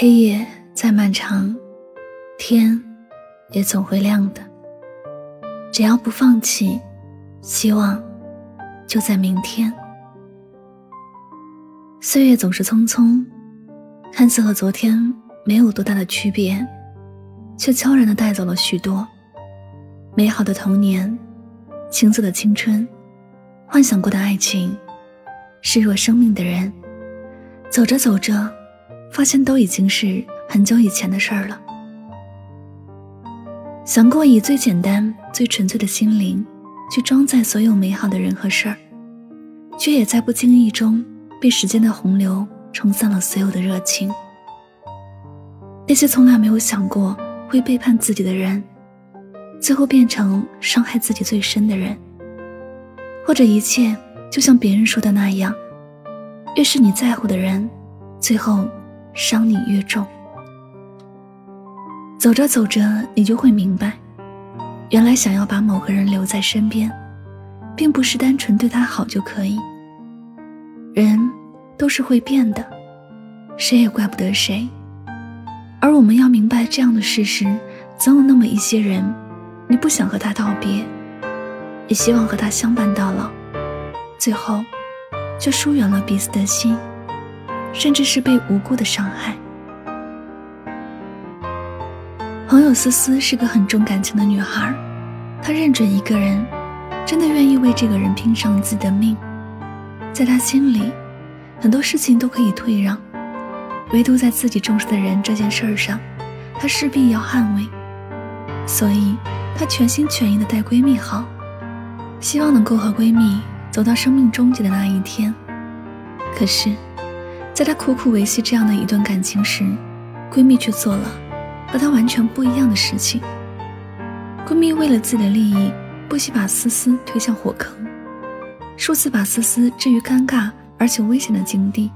黑夜再漫长，天也总会亮的。只要不放弃，希望就在明天。岁月总是匆匆，看似和昨天没有多大的区别，却悄然的带走了许多美好的童年、青涩的青春、幻想过的爱情、视若生命的人。走着走着。发现都已经是很久以前的事儿了。想过以最简单、最纯粹的心灵去装载所有美好的人和事儿，却也在不经意中被时间的洪流冲散了所有的热情。那些从来没有想过会背叛自己的人，最后变成伤害自己最深的人。或者一切就像别人说的那样，越是你在乎的人，最后。伤你越重，走着走着，你就会明白，原来想要把某个人留在身边，并不是单纯对他好就可以。人都是会变的，谁也怪不得谁。而我们要明白这样的事实：总有那么一些人，你不想和他道别，也希望和他相伴到老，最后却疏远了彼此的心。甚至是被无辜的伤害。朋友思思是个很重感情的女孩，她认准一个人，真的愿意为这个人拼上自己的命。在她心里，很多事情都可以退让，唯独在自己重视的人这件事儿上，她势必要捍卫。所以，她全心全意的待闺蜜好，希望能够和闺蜜走到生命终结的那一天。可是。在她苦苦维系这样的一段感情时，闺蜜却做了和她完全不一样的事情。闺蜜为了自己的利益，不惜把思思推向火坑，数次把思思置于尴尬而且危险的境地，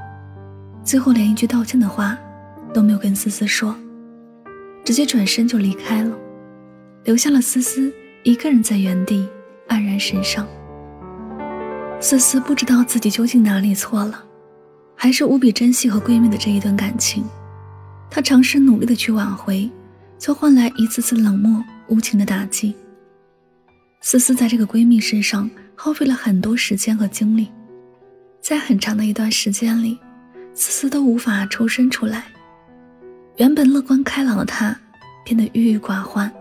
最后连一句道歉的话都没有跟思思说，直接转身就离开了，留下了思思一个人在原地黯然神伤。思思不知道自己究竟哪里错了。还是无比珍惜和闺蜜的这一段感情，她尝试努力的去挽回，却换来一次次冷漠无情的打击。思思在这个闺蜜身上耗费了很多时间和精力，在很长的一段时间里，思思都无法抽身出来。原本乐观开朗的她，变得郁郁寡欢。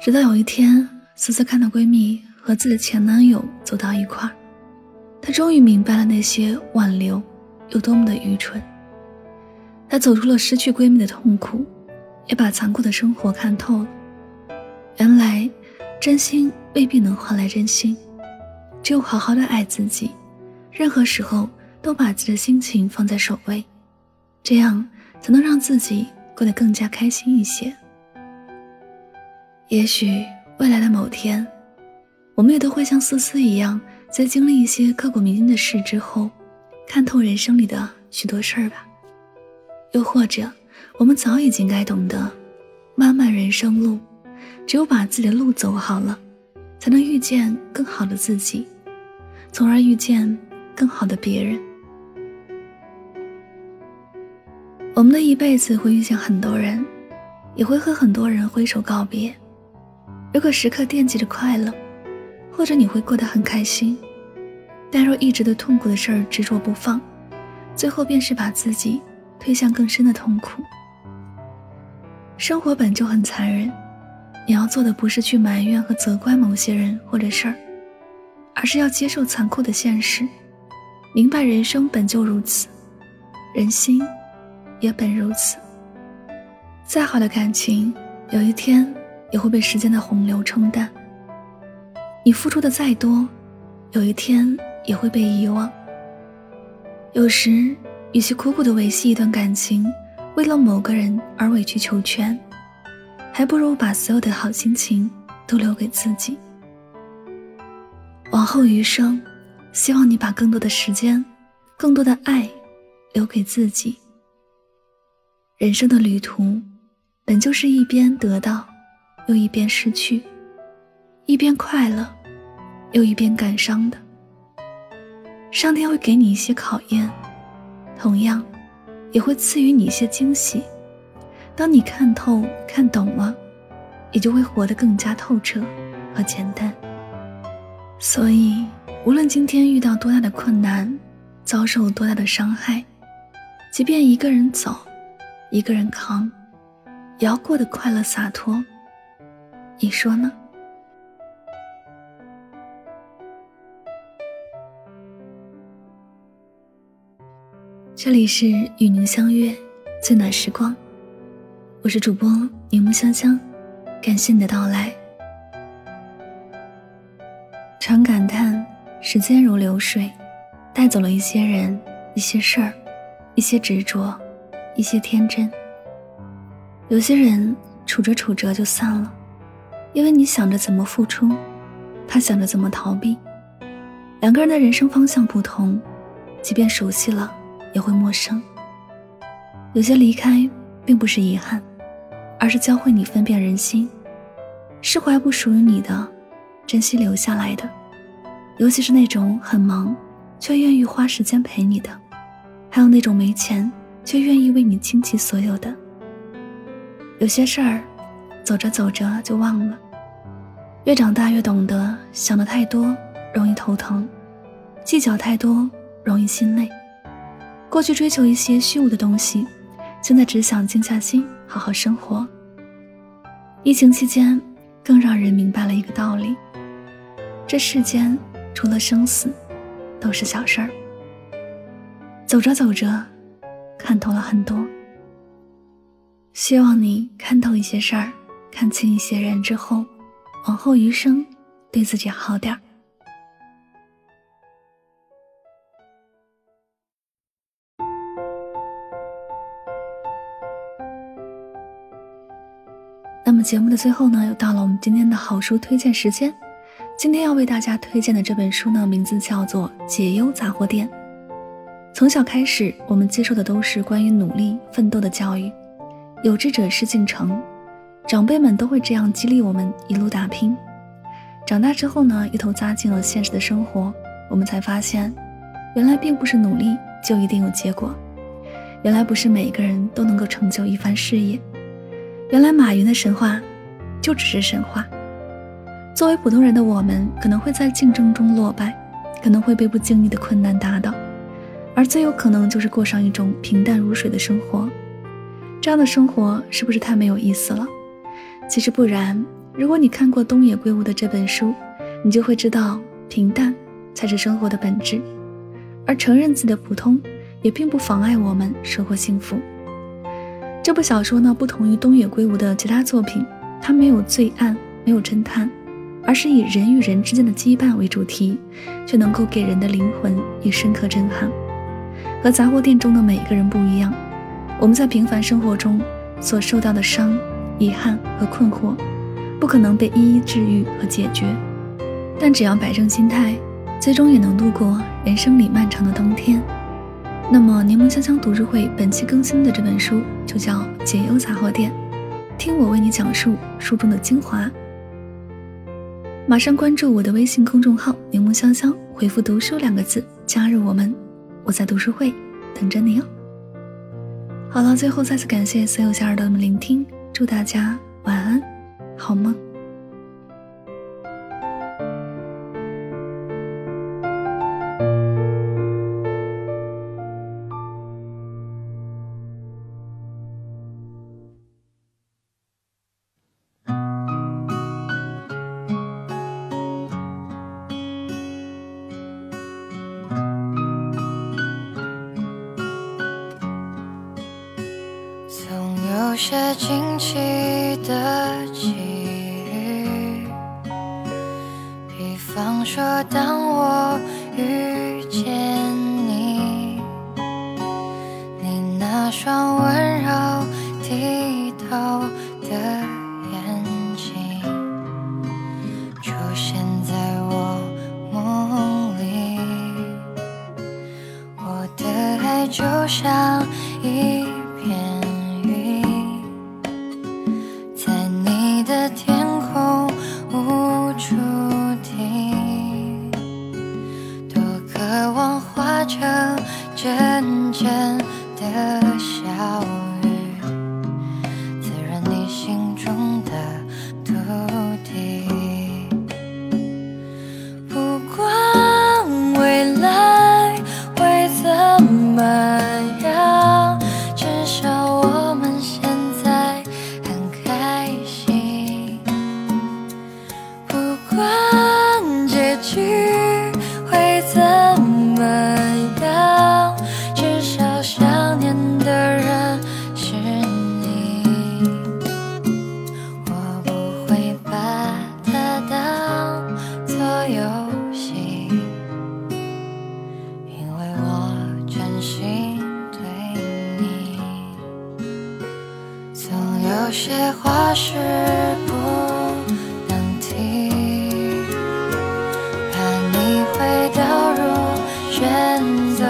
直到有一天，思思看到闺蜜和自己的前男友走到一块儿。她终于明白了那些挽留有多么的愚蠢。她走出了失去闺蜜的痛苦，也把残酷的生活看透了。原来，真心未必能换来真心，只有好好的爱自己，任何时候都把自己的心情放在首位，这样才能让自己过得更加开心一些。也许未来的某天，我们也都会像思思一样。在经历一些刻骨铭心的事之后，看透人生里的许多事儿吧。又或者，我们早已经该懂得，漫漫人生路，只有把自己的路走好了，才能遇见更好的自己，从而遇见更好的别人。我们的一辈子会遇见很多人，也会和很多人挥手告别。如果时刻惦记着快乐。或者你会过得很开心，但若一直对痛苦的事儿执着不放，最后便是把自己推向更深的痛苦。生活本就很残忍，你要做的不是去埋怨和责怪某些人或者事儿，而是要接受残酷的现实，明白人生本就如此，人心也本如此。再好的感情，有一天也会被时间的洪流冲淡；你付出的再多，有一天也会被遗忘。有时，与其苦苦的维系一段感情，为了某个人而委曲求全，还不如把所有的好心情都留给自己。往后余生，希望你把更多的时间、更多的爱留给自己。人生的旅途，本就是一边得到，又一边失去；一边快乐，又一边感伤的。上天会给你一些考验，同样，也会赐予你一些惊喜。当你看透、看懂了，也就会活得更加透彻和简单。所以，无论今天遇到多大的困难，遭受多大的伤害，即便一个人走，一个人扛，也要过得快乐洒脱。你说呢？这里是与您相约最暖时光，我是主播柠檬香香，感谢你的到来。常感叹时间如流水，带走了一些人、一些事儿、一些执着、一些天真。有些人处着处着就散了，因为你想着怎么付出，他想着怎么逃避。两个人的人生方向不同，即便熟悉了。也会陌生。有些离开并不是遗憾，而是教会你分辨人心，释怀不属于你的，珍惜留下来的。尤其是那种很忙却愿意花时间陪你的，还有那种没钱却愿意为你倾其所有的。有些事儿，走着走着就忘了。越长大越懂得，想的太多容易头疼，计较太多容易心累。过去追求一些虚无的东西，现在只想静下心好好生活。疫情期间，更让人明白了一个道理：这世间除了生死，都是小事儿。走着走着，看透了很多。希望你看透一些事儿，看清一些人之后，往后余生，对自己好点儿。节目的最后呢，又到了我们今天的好书推荐时间。今天要为大家推荐的这本书呢，名字叫做《解忧杂货店》。从小开始，我们接受的都是关于努力奋斗的教育，有志者事竟成，长辈们都会这样激励我们一路打拼。长大之后呢，一头扎进了现实的生活，我们才发现，原来并不是努力就一定有结果，原来不是每个人都能够成就一番事业。原来马云的神话，就只是神话。作为普通人的我们，可能会在竞争中落败，可能会被不经意的困难打倒，而最有可能就是过上一种平淡如水的生活。这样的生活是不是太没有意思了？其实不然。如果你看过东野圭吾的这本书，你就会知道，平淡才是生活的本质。而承认自己的普通，也并不妨碍我们收获幸福。这部小说呢，不同于东野圭吾的其他作品，它没有罪案，没有侦探，而是以人与人之间的羁绊为主题，却能够给人的灵魂以深刻震撼。和杂货店中的每一个人不一样，我们在平凡生活中所受到的伤、遗憾和困惑，不可能被一一治愈和解决，但只要摆正心态，最终也能度过人生里漫长的冬天。那么，柠檬香香读书会本期更新的这本书就叫《解忧杂货店》，听我为你讲述书中的精华。马上关注我的微信公众号“柠檬香香”，回复“读书”两个字加入我们，我在读书会等着你哦。好了，最后再次感谢所有小耳朵们聆听，祝大家晚安，好梦。些惊奇的际遇，比方说，当我遇见你，你那双温柔剔透的眼睛，出现在我梦里，我的爱就像一。成阵阵的小雨，滋润你心中的土地。不管未来会怎么样，至少我们现在很开心。不管是不能停，怕你会掉入选择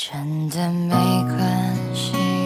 真的没关系。